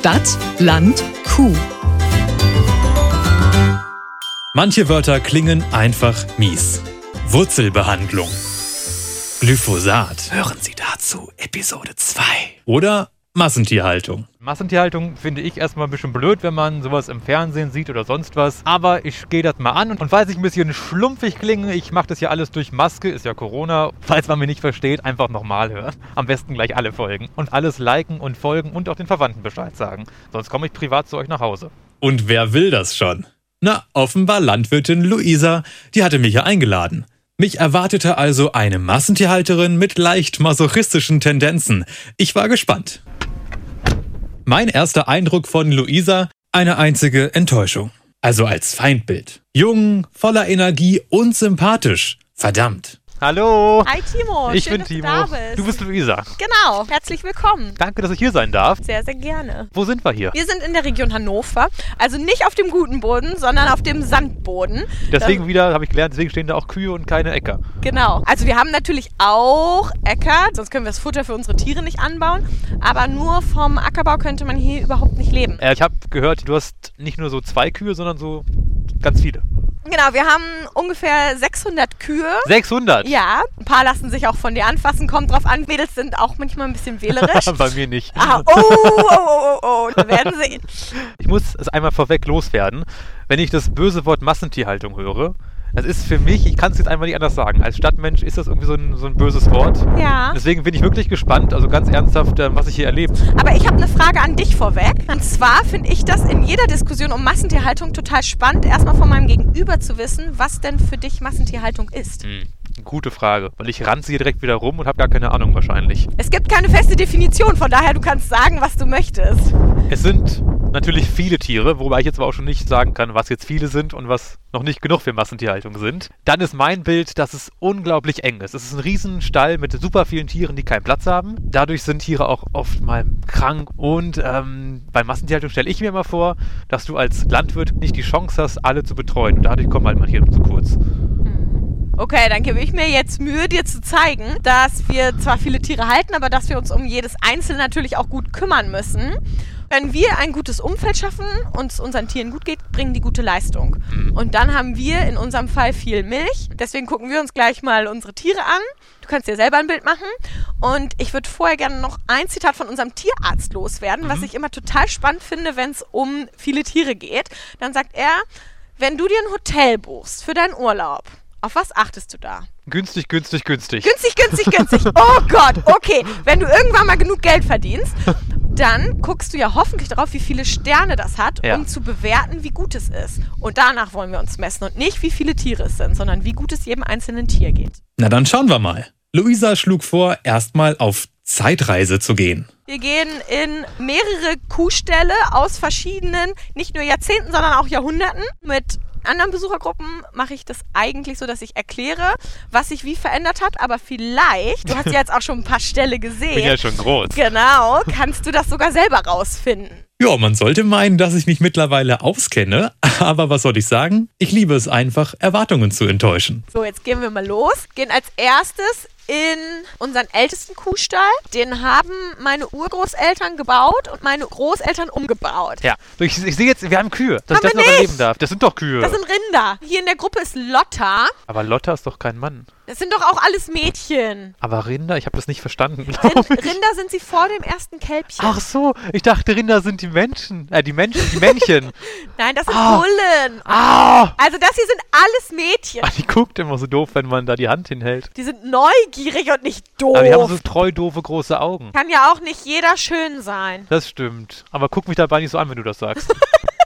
Stadt, Land, Kuh. Manche Wörter klingen einfach mies. Wurzelbehandlung. Glyphosat. Hören Sie dazu Episode 2. Oder Massentierhaltung. Massentierhaltung finde ich erstmal ein bisschen blöd, wenn man sowas im Fernsehen sieht oder sonst was. Aber ich gehe das mal an und falls ich ein bisschen schlumpfig klinge, ich mache das ja alles durch Maske, ist ja Corona. Falls man mich nicht versteht, einfach nochmal hören. Am besten gleich alle Folgen. Und alles liken und folgen und auch den Verwandten Bescheid sagen. Sonst komme ich privat zu euch nach Hause. Und wer will das schon? Na, offenbar Landwirtin Luisa, die hatte mich ja eingeladen. Mich erwartete also eine Massentierhalterin mit leicht masochistischen Tendenzen. Ich war gespannt. Mein erster Eindruck von Luisa, eine einzige Enttäuschung. Also als Feindbild. Jung, voller Energie und sympathisch. Verdammt. Hallo. Hi Timo, ich schön, bin dass Timo. du da bist. Du bist Luisa. genau, herzlich willkommen. Danke, dass ich hier sein darf. Sehr, sehr gerne. Wo sind wir hier? Wir sind in der Region Hannover, also nicht auf dem guten Boden, sondern auf dem Sandboden. Deswegen wieder, habe ich gelernt, deswegen stehen da auch Kühe und keine Äcker. Genau. Also wir haben natürlich auch Äcker, sonst können wir das Futter für unsere Tiere nicht anbauen. Aber nur vom Ackerbau könnte man hier überhaupt nicht leben. Äh, ich habe gehört, du hast nicht nur so zwei Kühe, sondern so ganz viele. Genau, wir haben ungefähr 600 Kühe. 600? Ja, ein paar lassen sich auch von dir anfassen, kommt drauf an. Mädels sind auch manchmal ein bisschen wählerisch. Bei mir nicht. Ah, oh, oh, oh, oh, oh, wir werden sehen. Ich muss es einmal vorweg loswerden. Wenn ich das böse Wort Massentierhaltung höre, das ist für mich, ich kann es jetzt einmal nicht anders sagen, als Stadtmensch ist das irgendwie so ein, so ein böses Wort. Ja. Deswegen bin ich wirklich gespannt, also ganz ernsthaft, äh, was ich hier erlebe. Aber ich habe eine Frage an dich vorweg. Und zwar finde ich das in jeder Diskussion um Massentierhaltung total spannend, erstmal von meinem Gegenüber zu wissen, was denn für dich Massentierhaltung ist. Hm, gute Frage, weil ich ranze hier direkt wieder rum und habe gar keine Ahnung wahrscheinlich. Es gibt keine feste Definition, von daher du kannst sagen, was du möchtest. Es sind natürlich viele Tiere, wobei ich jetzt aber auch schon nicht sagen kann, was jetzt viele sind und was noch nicht genug für Massentierhaltung sind. Dann ist mein Bild, dass es unglaublich eng ist. Es ist ein Riesenstall mit super vielen Tieren, die keinen Platz haben. Dadurch sind Tiere auch oft mal krank. Und ähm, bei Massentierhaltung stelle ich mir immer vor, dass du als Landwirt nicht die Chance hast, alle zu betreuen. Und dadurch kommen halt mal hier zu kurz. Okay, dann gebe ich mir jetzt Mühe, dir zu zeigen, dass wir zwar viele Tiere halten, aber dass wir uns um jedes Einzelne natürlich auch gut kümmern müssen. Wenn wir ein gutes Umfeld schaffen und es unseren Tieren gut geht, bringen die gute Leistung. Und dann haben wir in unserem Fall viel Milch. Deswegen gucken wir uns gleich mal unsere Tiere an. Du kannst dir selber ein Bild machen. Und ich würde vorher gerne noch ein Zitat von unserem Tierarzt loswerden, was ich immer total spannend finde, wenn es um viele Tiere geht. Dann sagt er, wenn du dir ein Hotel buchst für deinen Urlaub, auf was achtest du da? Günstig, günstig, günstig. Günstig, günstig, günstig. Oh Gott, okay. Wenn du irgendwann mal genug Geld verdienst, dann guckst du ja hoffentlich darauf, wie viele Sterne das hat, Ja. um zu bewerten, wie gut es ist. Und danach wollen wir uns messen und nicht, wie viele Tiere es sind, sondern wie gut es jedem einzelnen Tier geht. Na dann schauen wir mal. Luisa schlug vor, erstmal auf Zeitreise zu gehen. Wir gehen in mehrere Kuhställe aus verschiedenen, nicht nur Jahrzehnten, sondern auch Jahrhunderten. Mit anderen Besuchergruppen mache ich das eigentlich so, dass ich erkläre, was sich wie verändert hat. Aber vielleicht, du hast ja jetzt auch schon ein paar Ställe gesehen. bin ja schon groß. Genau, kannst du das sogar selber rausfinden. Ja, man sollte meinen, dass ich mich mittlerweile auskenne, aber was soll ich sagen? Ich liebe es einfach, Erwartungen zu enttäuschen. So, jetzt gehen wir mal los. Gehen als erstes in unseren ältesten Kuhstall. Den haben meine Urgroßeltern gebaut und meine Großeltern umgebaut. Ja, ich, ich sehe jetzt, wir haben Kühe, dass Haben ich das noch nicht. erleben darf. Das sind doch Kühe. Das sind Rinder. Hier in der Gruppe ist Lotta. Aber Lotta ist doch kein Mann. Das sind doch auch alles Mädchen. Aber Rinder, ich habe das nicht verstanden. Rind. Rinder sind sie vor dem ersten Kälbchen. Ach so, ich dachte, Rinder sind die Menschen. Äh, die Menschen, die Männchen. Nein, das sind Ah. Bullen. ah! Also das hier sind alles Mädchen. Ah, Die guckt immer so doof, wenn man da die Hand hinhält. Die sind neugierig und nicht doof. Aber die haben so treu doofe große Augen. Kann ja auch nicht jeder schön sein. Das stimmt. Aber guck mich dabei nicht so an, wenn du das sagst.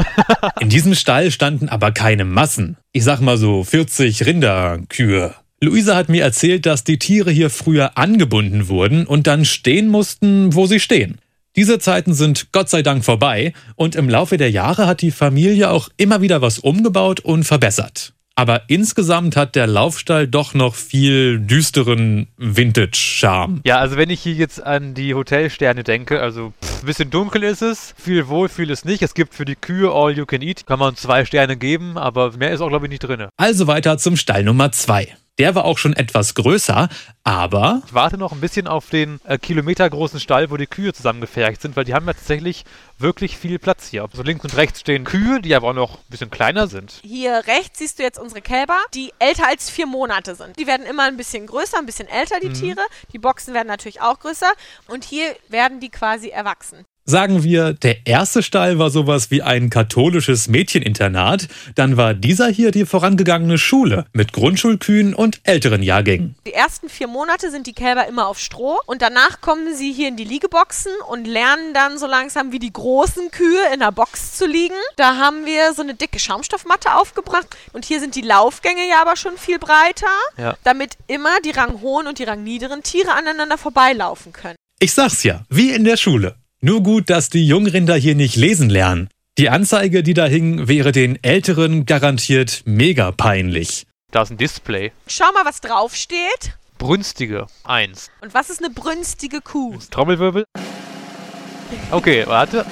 In diesem Stall standen aber keine Massen. Ich sag mal so 40 Rinderkühe. Luisa hat mir erzählt, dass die Tiere hier früher angebunden wurden und dann stehen mussten, wo sie stehen. Diese Zeiten sind Gott sei Dank vorbei und im Laufe der Jahre hat die Familie auch immer wieder was umgebaut und verbessert. Aber insgesamt hat der Laufstall doch noch viel düsteren Vintage-Charme. Ja, also wenn ich hier jetzt an die Hotelsterne denke, also pff, ein bisschen dunkel ist es, viel Wohlfühl ist nicht. Es gibt für die Kühe All You Can Eat, kann man zwei Sterne geben, aber mehr ist auch glaube ich nicht drin. Also weiter zum Stall Nummer 2. Der war auch schon etwas größer, aber Ich warte noch ein bisschen auf den äh, kilometergroßen Stall, wo die Kühe zusammengefercht sind, weil die haben ja tatsächlich wirklich viel Platz hier. So links und rechts stehen Kühe, die aber auch noch ein bisschen kleiner sind. Hier rechts siehst du jetzt unsere Kälber, die älter als vier Monate sind. Die werden immer ein bisschen größer, ein bisschen älter, die Tiere. Die Boxen werden natürlich auch größer. Und hier werden die quasi erwachsen. Sagen wir, der erste Stall war sowas wie ein katholisches Mädcheninternat, dann war dieser hier die vorangegangene Schule mit Grundschulkühen und älteren Jahrgängen. Die ersten vier Monate sind die Kälber immer auf Stroh und danach kommen sie hier in die Liegeboxen und lernen dann so langsam wie die großen Kühe in der Box zu liegen. Da haben wir so eine dicke Schaumstoffmatte aufgebracht und hier sind die Laufgänge ja aber schon viel breiter, Ja. damit immer die ranghohen und die rangniederen Tiere aneinander vorbeilaufen können. Ich sag's ja, wie in der Schule. Nur gut, dass die Jungrinder hier nicht lesen lernen. Die Anzeige, die da hing, wäre den Älteren garantiert mega peinlich. Da ist ein Display. Schau mal, was draufsteht. Brünstige. Eins. Und was ist eine brünstige Kuh? Trommelwirbel. Okay, warte.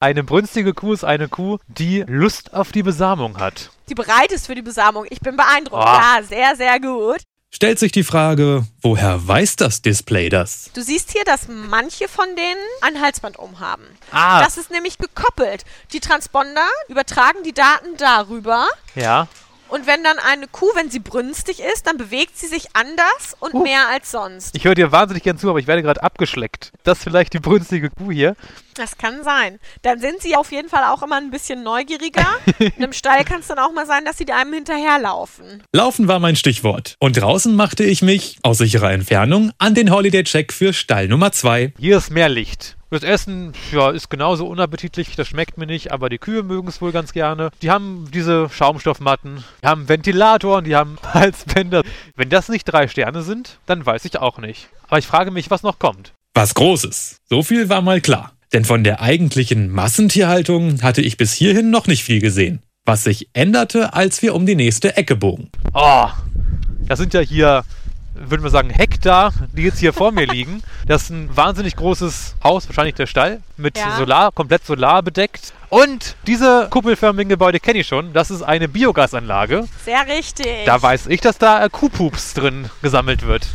Eine brünstige Kuh ist eine Kuh, die Lust auf die Besamung hat. Die bereit ist für die Besamung. Ich bin beeindruckt. Oh. Ja, sehr, sehr gut. Stellt sich die Frage, woher weiß das Display das? Du siehst hier, dass manche von denen ein Halsband umhaben. Ah, Das ist nämlich gekoppelt. Die Transponder übertragen die Daten darüber. ja. Und wenn dann eine Kuh, wenn sie brünstig ist, dann bewegt sie sich anders und Uh. mehr als sonst. Ich höre dir wahnsinnig gern zu, aber ich werde gerade abgeschleckt. Das ist vielleicht die brünstige Kuh hier. Das kann sein. Dann sind sie auf jeden Fall auch immer ein bisschen neugieriger. In einem Stall kann es dann auch mal sein, dass sie einem hinterherlaufen. Laufen war mein Stichwort. Und draußen machte ich mich, aus sicherer Entfernung, an den Holiday-Check für Stall Nummer 2. Hier ist mehr Licht. Das Essen ja, ist genauso unappetitlich, das schmeckt mir nicht, aber die Kühe mögen es wohl ganz gerne. Die haben diese Schaumstoffmatten, die haben Ventilatoren, die haben Halsbänder. Wenn das nicht drei Sterne sind, dann weiß ich auch nicht. Aber ich frage mich, was noch kommt. Was Großes. So viel war mal klar. Denn von der eigentlichen Massentierhaltung hatte ich bis hierhin noch nicht viel gesehen. Was sich änderte, als wir um die nächste Ecke bogen. Oh, das sind ja hier, würden wir sagen, Hektar, die jetzt hier vor mir liegen. Das ist ein wahnsinnig großes Haus, wahrscheinlich der Stall, mit Ja. Solar, komplett Solar bedeckt. Und diese kuppelförmigen Gebäude kenne ich schon. Das ist eine Biogasanlage. Sehr richtig. Da weiß ich, dass da Kuhpups drin gesammelt wird.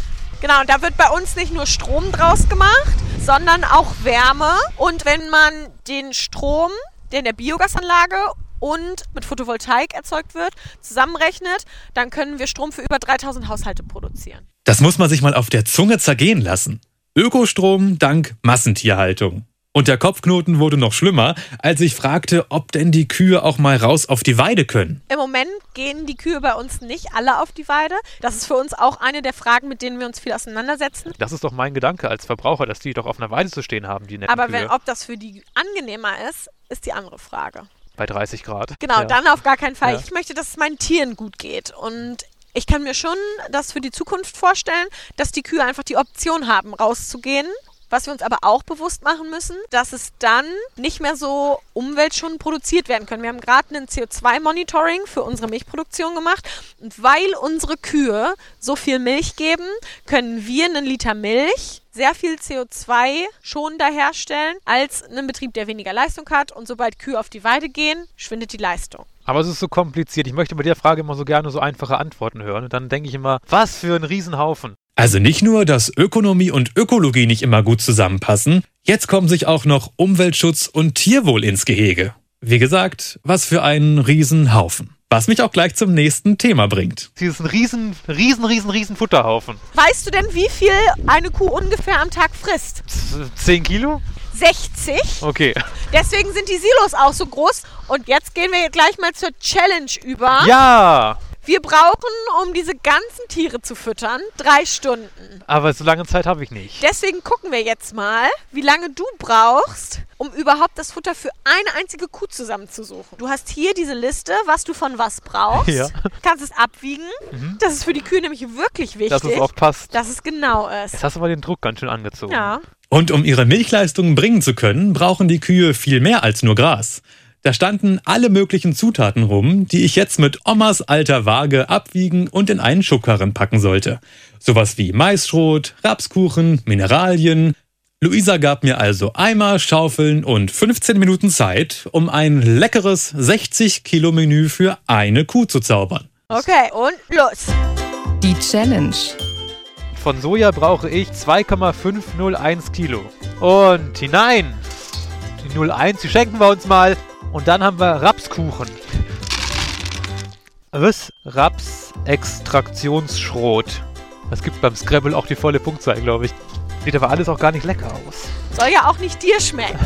Genau, und da wird bei uns nicht nur Strom draus gemacht, sondern auch Wärme. Und wenn man den Strom, der in der Biogasanlage und mit Photovoltaik erzeugt wird, zusammenrechnet, dann können wir Strom für über 3000 Haushalte produzieren. Das muss man sich mal auf der Zunge zergehen lassen. Ökostrom dank Massentierhaltung. Und der Kopfknoten wurde noch schlimmer, als ich fragte, ob denn die Kühe auch mal raus auf die Weide können. Im Moment gehen die Kühe bei uns nicht alle auf die Weide. Das ist für uns auch eine der Fragen, mit denen wir uns viel auseinandersetzen. Das ist doch mein Gedanke als Verbraucher, dass die doch auf einer Weide zu stehen haben, die netten Aber Kühe. wenn, ob das für die angenehmer ist, ist die andere Frage. Bei 30 Grad. Genau, Ja. dann auf gar keinen Fall. Ja. Ich möchte, dass es meinen Tieren gut geht. Und ich kann mir schon das für die Zukunft vorstellen, dass die Kühe einfach die Option haben, rauszugehen. Was wir uns aber auch bewusst machen müssen, dass es dann nicht mehr so umweltschonend produziert werden können. Wir haben gerade ein CO2-Monitoring für unsere Milchproduktion gemacht. Und weil unsere Kühe so viel Milch geben, können wir einen Liter Milch sehr viel CO2 schonender herstellen als ein Betrieb, der weniger Leistung hat. Und sobald Kühe auf die Weide gehen, schwindet die Leistung. Aber es ist so kompliziert. Ich möchte bei der Frage immer so gerne so einfache Antworten hören. Und dann denke ich immer, was für ein Riesenhaufen. Also nicht nur, dass Ökonomie und Ökologie nicht immer gut zusammenpassen, jetzt kommen sich auch noch Umweltschutz und Tierwohl ins Gehege. Wie gesagt, was für ein Riesenhaufen. Was mich auch gleich zum nächsten Thema bringt. Sie ist ein riesen, riesen, riesen, riesen Futterhaufen. Weißt du denn, wie viel eine Kuh ungefähr am Tag frisst? Z- 10 Kilo? 60. Okay. Deswegen sind die Silos auch so groß. Und jetzt gehen wir gleich mal zur Challenge über. Ja! Wir brauchen, um diese ganzen Tiere zu füttern, drei Stunden. Aber so lange Zeit habe ich nicht. Deswegen gucken wir jetzt mal, wie lange du brauchst, um überhaupt das Futter für eine einzige Kuh zusammenzusuchen. Du hast hier diese Liste, was du von was brauchst. Ja. Kannst es abwiegen. Das ist für die Kühe nämlich wirklich wichtig, Dass es auch passt. dass es genau ist. Jetzt hast du mal den Druck ganz schön angezogen. Ja. Und um ihre Milchleistungen bringen zu können, brauchen die Kühe viel mehr als nur Gras. Da standen alle möglichen Zutaten rum, die ich jetzt mit Omas alter Waage abwiegen und in einen Schubkarren packen sollte. Sowas wie Maisschrot, Rapskuchen, Mineralien. Luisa gab mir also Eimer, Schaufeln und 15 Minuten Zeit, um ein leckeres 60 Kilo Menü für eine Kuh zu zaubern. Okay, und los. Die Challenge. Von Soja brauche ich 2,501 Kilo. Und hinein. Die 01, die schenken wir uns mal. Und dann haben wir Rapskuchen. Was? Rapsextraktionsschrot. Das gibt beim Scrabble auch die volle Punktzahl, glaube ich. Sieht aber alles auch gar nicht lecker aus. Soll ja auch nicht dir schmecken.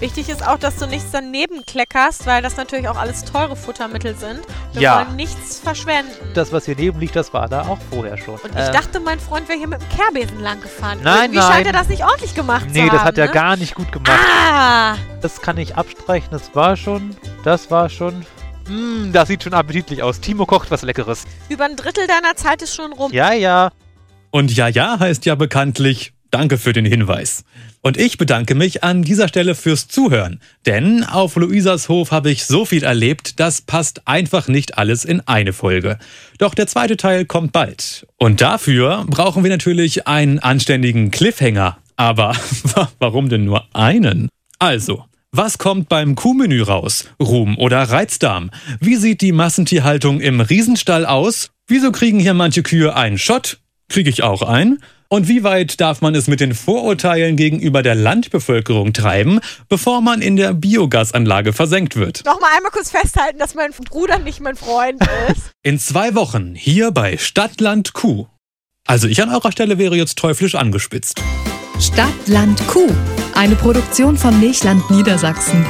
Wichtig ist auch, dass du nichts daneben kleckerst, weil das natürlich auch alles teure Futtermittel sind. Wir Ja. wollen nichts verschwenden. Das, was hier neben liegt, das war da auch vorher schon. Und ich Ähm, dachte, mein Freund wäre hier mit dem Kehrbesen lang gefahren. Nein, Irgendwie scheint nein. er das nicht ordentlich gemacht zu Nee, haben. das hat er ne? gar nicht gut gemacht. Ah! Das kann ich abstreichen. Das war schon. Das war schon. Mmm, das sieht schon appetitlich aus. Timo kocht was Leckeres. Über ein Drittel deiner Zeit ist schon rum. Ja, ja. Und ja, ja heißt ja bekanntlich Danke für den Hinweis. Und ich bedanke mich an dieser Stelle fürs Zuhören. Denn auf Luisas Hof habe ich so viel erlebt, das passt einfach nicht alles in eine Folge. Doch der zweite Teil kommt bald. Und dafür brauchen wir natürlich einen anständigen Cliffhanger. Aber warum denn nur einen? Also, was kommt beim Kuhmenü raus? Ruhm oder Reizdarm? Wie sieht die Massentierhaltung im Riesenstall aus? Wieso kriegen hier manche Kühe einen Schott? Kriege ich auch einen? Und wie weit darf man es mit den Vorurteilen gegenüber der Landbevölkerung treiben, bevor man in der Biogasanlage versenkt wird? Nochmal einmal kurz festhalten, dass mein Bruder nicht mein Freund ist. In zwei Wochen hier bei Stadtland Kuh. Also ich an eurer Stelle wäre jetzt teuflisch angespitzt. Stadt, Land, Kuh. Eine Produktion von Milchland Niedersachsen.